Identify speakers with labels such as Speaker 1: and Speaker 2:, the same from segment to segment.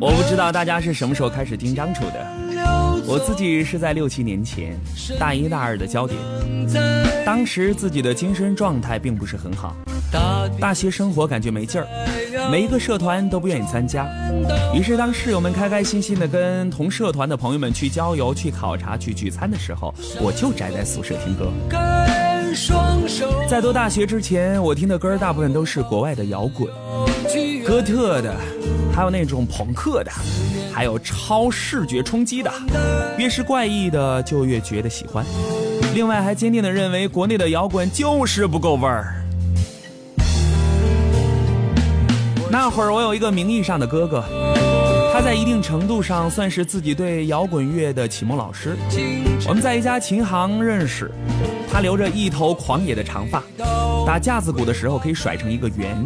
Speaker 1: 我不知道大家是什么时候开始听张楚的？我自己是在六七年前，大一大二的焦点，当时自己的精神状态并不是很好，大学生活感觉没劲儿，每一个社团都不愿意参加，于是当室友们开开心心的跟同社团的朋友们去郊游、去考察、去聚餐的时候，我就宅在宿舍听歌。在读大学之前，我听的歌大部分都是国外的摇滚，哥特的，还有那种朋克的，还有超视觉冲击的，越是怪异的就越觉得喜欢。另外还坚定的认为国内的摇滚就是不够味儿。那会儿我有一个名义上的哥哥，他在一定程度上算是自己对摇滚乐的启蒙老师。我们在一家琴行认识。他留着一头狂野的长发，打架子鼓的时候可以甩成一个圆。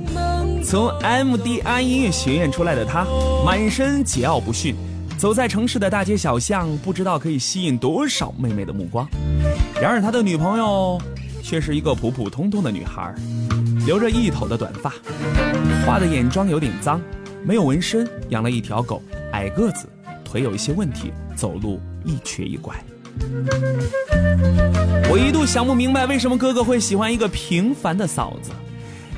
Speaker 1: 从 MDI 音乐学院出来的他，满身桀骜不驯，走在城市的大街小巷，不知道可以吸引多少妹妹的目光。然而他的女朋友却是一个普普通通的女孩，留着一头的短发，画的眼妆有点脏，没有纹身，养了一条狗，矮个子，腿有一些问题，走路一瘸一拐。我一度想不明白，为什么哥哥会喜欢一个平凡的嫂子。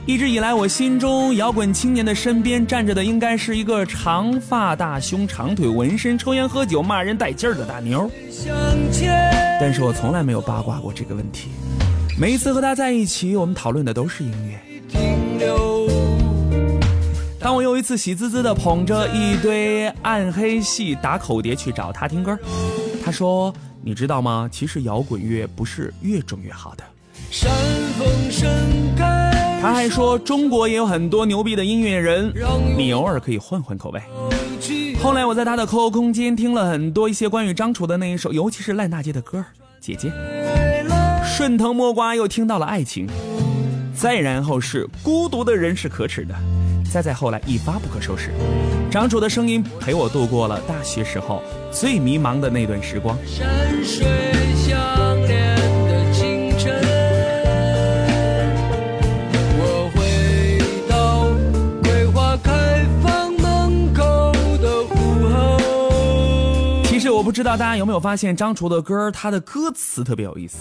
Speaker 1: 一直以来，我心中摇滚青年的身边站着的，应该是一个长发、大胸、长腿、纹身、抽烟、喝酒、骂人带劲儿的大妞。但是我从来没有八卦过这个问题。每一次和他在一起，我们讨论的都是音乐。当我又一次喜滋滋的捧着一堆暗黑系打口碟去找他听歌，他说。你知道吗？其实摇滚乐不是越重越好的。他还说，中国也有很多牛逼的音乐人，你偶尔可以换换口味。后来我在他的 QQ 空间听了很多一些关于张楚的那一首，尤其是烂大街的歌，姐姐。顺藤摸瓜又听到了爱情，再然后是孤独的人是可耻的。再再后来一发不可收拾，张楚的声音陪我度过了大学时候最迷茫的那段时光。其实我知道大家有没有发现，张楚的歌，他的歌词特别有意思。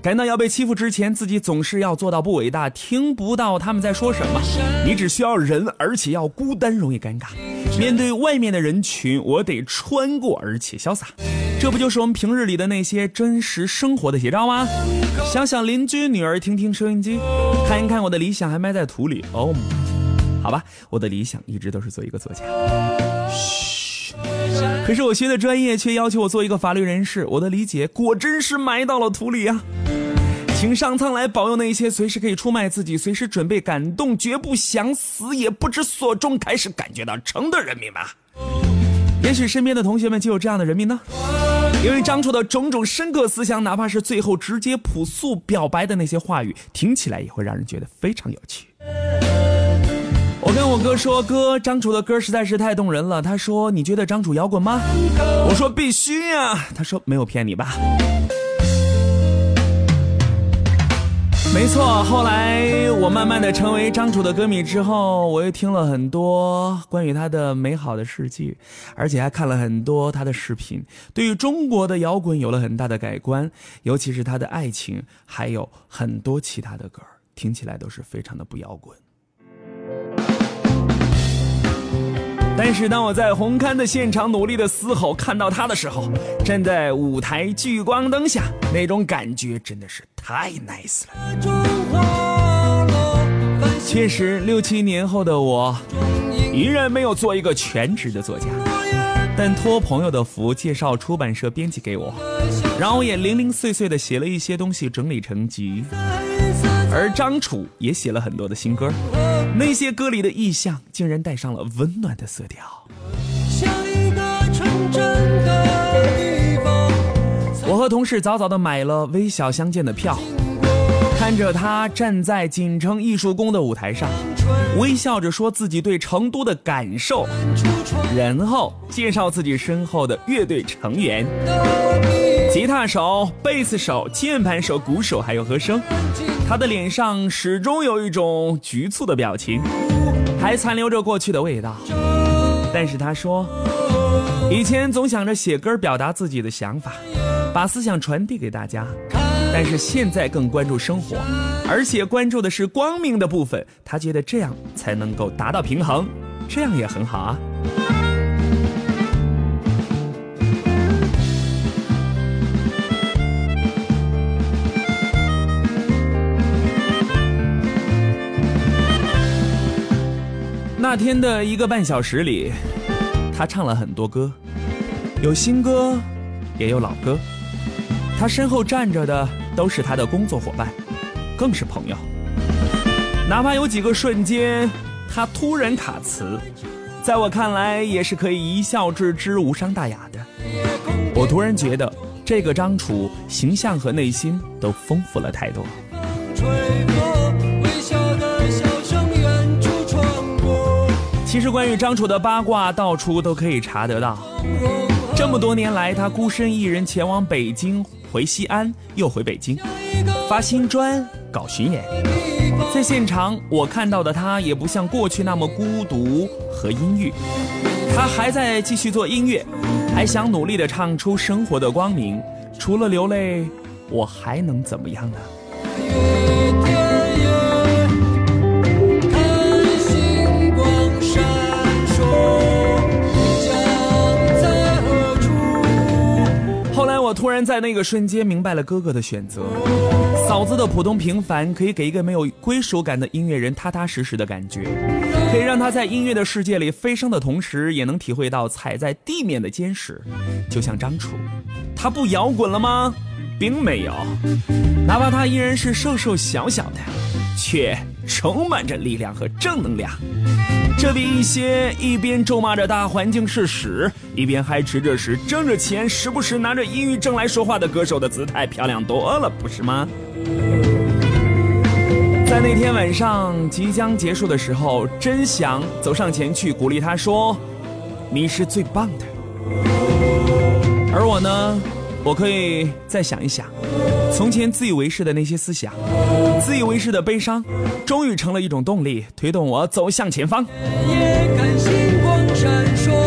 Speaker 1: 感到要被欺负之前，自己总是要做到不伟大，听不到他们在说什么。你只需要人，而且要孤单，容易尴尬。面对外面的人群，我得穿过，而且潇洒。这不就是我们平日里的那些真实生活的写照吗？想想邻居女儿，听听收音机，看一看我的理想还埋在土里。哦，好吧，我的理想一直都是做一个作家。嘘，可是我学的专业却要求我做一个法律人士，我的理解果真是埋到了土里啊。请上苍来保佑那些随时可以出卖自己、随时准备感动、绝不想死也不知所终、开始感觉到成的人民吧。也许身边的同学们就有这样的人民呢。因为张楚的种种深刻思想，哪怕是最后直接朴素表白的那些话语，听起来也会让人觉得非常有趣。我跟我哥说：“哥，张楚的歌实在是太动人了。”他说：“你觉得张楚摇滚吗？”我说：“必须呀。”他说：“没有骗你吧？”没错，后来我慢慢的成为张楚的歌迷之后，我又听了很多关于他的美好的事迹，而且还看了很多他的视频，对于中国的摇滚有了很大的改观，尤其是他的爱情，还有很多其他的歌，听起来都是非常的不摇滚。但是当我在红勘的现场努力的嘶吼看到他的时候，站在舞台聚光灯下，那种感觉真的是太 nice 了。确实，六七年后的我，依然没有做一个全职的作家，但托朋友的福，介绍出版社编辑给我，让我也零零碎碎的写了一些东西，整理成集。而张楚也写了很多的新歌，那些歌里的意象竟然带上了温暖的色调。我和同事早早的买了微小相见的票，看着他站在锦城艺术宫的舞台上，微笑着说自己对成都的感受，然后介绍自己身后的乐队成员：吉他手、贝斯手、键盘手、鼓手，还有和声。他的脸上始终有一种局促的表情，还残留着过去的味道。但是他说，以前总想着写歌表达自己的想法，把思想传递给大家，但是现在更关注生活，而且关注的是光明的部分。他觉得这样才能够达到平衡，这样也很好啊。那天的一个半小时里，他唱了很多歌，有新歌，也有老歌。他身后站着的都是他的工作伙伴，更是朋友。哪怕有几个瞬间，他突然卡词，在我看来也是可以一笑置之，无伤大雅的。我突然觉得，这个张楚形象和内心都丰富了太多。其实关于张楚的八卦，到处都可以查得到。这么多年来，他孤身一人前往北京，回西安，又回北京，发新专，搞巡演。在现场，我看到的他也不像过去那么孤独和阴郁，他还在继续做音乐，还想努力的唱出生活的光明。除了流泪，我还能怎么样呢？突然在那个瞬间明白了哥哥的选择，嫂子的普通平凡可以给一个没有归属感的音乐人踏踏实实的感觉，可以让他在音乐的世界里飞升的同时，也能体会到踩在地面的坚实。就像张楚，他不摇滚了吗？并没有，哪怕他依然是瘦瘦小小的，却充满着力量和正能量。这比一些一边咒骂着大环境是屎，一边还持着屎挣着钱，时不时拿着抑郁症来说话的歌手的姿态漂亮多了，不是吗？在那天晚上即将结束的时候，真想走上前去鼓励他说：“你是最棒的。”而我呢？我可以再想一想，从前自以为是的那些思想，自以为是的悲伤，终于成了一种动力，推动我走向前方。夜看星光闪烁。